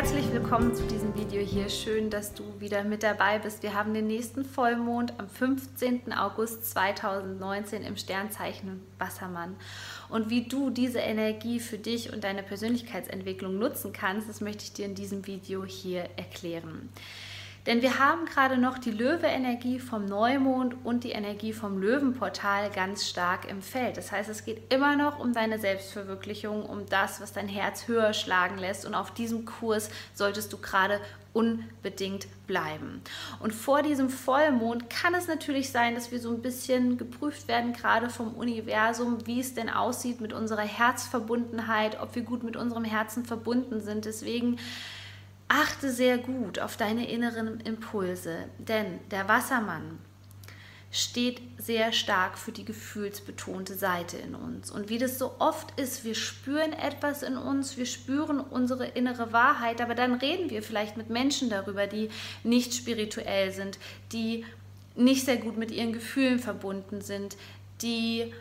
Herzlich willkommen zu diesem Video hier. Schön, dass du wieder mit dabei bist. Wir haben den nächsten Vollmond am 15. August 2019 im Sternzeichen Wassermann. Und wie du diese Energie für dich und deine Persönlichkeitsentwicklung nutzen kannst, das möchte ich dir in diesem Video hier erklären. Denn wir haben gerade noch die Löwe-Energie vom Neumond und die Energie vom Löwenportal ganz stark im Feld. Das heißt, es geht immer noch um deine Selbstverwirklichung, um das, was dein Herz höher schlagen lässt. Und auf diesem Kurs solltest du gerade unbedingt bleiben. Und vor diesem Vollmond kann es natürlich sein, dass wir so ein bisschen geprüft werden, gerade vom Universum, wie es denn aussieht mit unserer Herzverbundenheit, ob wir gut mit unserem Herzen verbunden sind. Deswegen Achte sehr gut auf deine inneren Impulse, denn der Wassermann steht sehr stark für die gefühlsbetonte Seite in uns. Und wie das so oft ist, wir spüren etwas in uns, wir spüren unsere innere Wahrheit, aber dann reden wir vielleicht mit Menschen darüber, die nicht spirituell sind, die nicht sehr gut mit ihren Gefühlen verbunden sind, die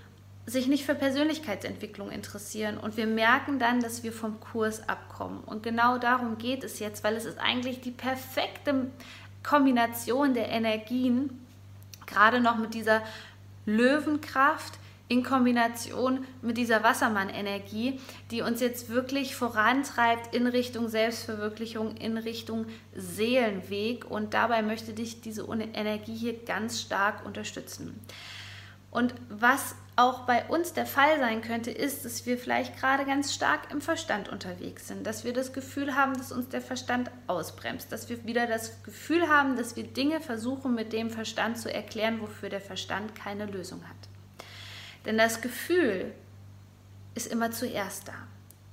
sich nicht für Persönlichkeitsentwicklung interessieren und wir merken dann, dass wir vom Kurs abkommen. Und genau darum geht es jetzt, weil es ist eigentlich die perfekte Kombination der Energien, gerade noch mit dieser Löwenkraft in Kombination mit dieser Wassermann-Energie, die uns jetzt wirklich vorantreibt in Richtung Selbstverwirklichung, in Richtung Seelenweg. Und dabei möchte dich diese Energie hier ganz stark unterstützen. Und was auch bei uns der Fall sein könnte, ist, dass wir vielleicht gerade ganz stark im Verstand unterwegs sind, dass wir das Gefühl haben, dass uns der Verstand ausbremst, dass wir wieder das Gefühl haben, dass wir Dinge versuchen mit dem Verstand zu erklären, wofür der Verstand keine Lösung hat. Denn das Gefühl ist immer zuerst da.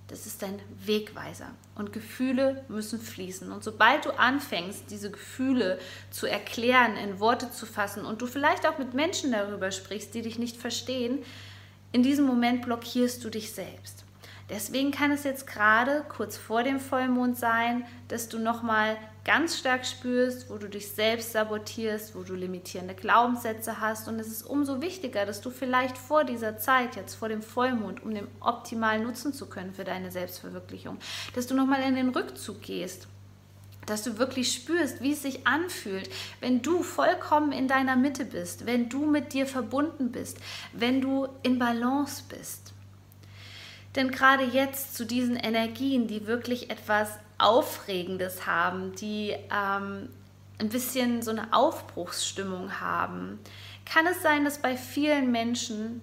Das ist dein Wegweiser. Und Gefühle müssen fließen. Und sobald du anfängst, diese Gefühle zu erklären, in Worte zu fassen und du vielleicht auch mit Menschen darüber sprichst, die dich nicht verstehen, in diesem Moment blockierst du dich selbst. Deswegen kann es jetzt gerade kurz vor dem Vollmond sein, dass du nochmal ganz stark spürst, wo du dich selbst sabotierst, wo du limitierende Glaubenssätze hast. Und es ist umso wichtiger, dass du vielleicht vor dieser Zeit, jetzt vor dem Vollmond, um den optimal nutzen zu können für deine Selbstverwirklichung, dass du nochmal in den Rückzug gehst dass du wirklich spürst, wie es sich anfühlt, wenn du vollkommen in deiner Mitte bist, wenn du mit dir verbunden bist, wenn du in Balance bist. Denn gerade jetzt zu diesen Energien, die wirklich etwas Aufregendes haben, die ähm, ein bisschen so eine Aufbruchsstimmung haben, kann es sein, dass bei vielen Menschen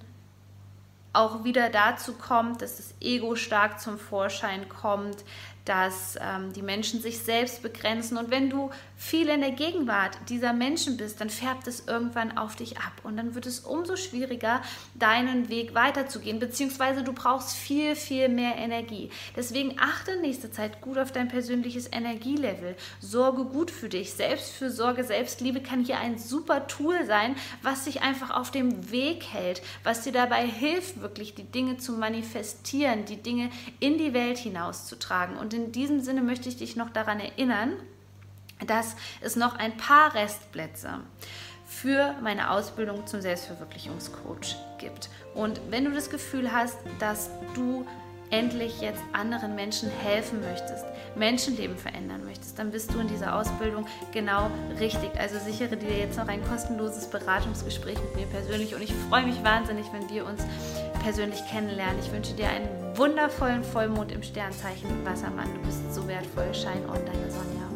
auch wieder dazu kommt, dass das Ego stark zum Vorschein kommt, dass ähm, die Menschen sich selbst begrenzen. Und wenn du viel in der Gegenwart dieser Menschen bist, dann färbt es irgendwann auf dich ab. Und dann wird es umso schwieriger, deinen Weg weiterzugehen, beziehungsweise du brauchst viel, viel mehr Energie. Deswegen achte in nächster Zeit gut auf dein persönliches Energielevel. Sorge gut für dich. Selbstfürsorge, Selbstliebe kann hier ein super Tool sein, was dich einfach auf dem Weg hält, was dir dabei hilft, wirklich die Dinge zu manifestieren, die Dinge in die Welt hinauszutragen. Und und in diesem Sinne möchte ich dich noch daran erinnern, dass es noch ein paar Restplätze für meine Ausbildung zum Selbstverwirklichungscoach gibt. Und wenn du das Gefühl hast, dass du endlich jetzt anderen Menschen helfen möchtest, Menschenleben verändern möchtest, dann bist du in dieser Ausbildung genau richtig. Also sichere dir jetzt noch ein kostenloses Beratungsgespräch mit mir persönlich und ich freue mich wahnsinnig, wenn wir uns persönlich kennenlernen. Ich wünsche dir einen wundervollen Vollmond im Sternzeichen Wassermann. Du bist so wertvoll. Shine on, deine Sonja.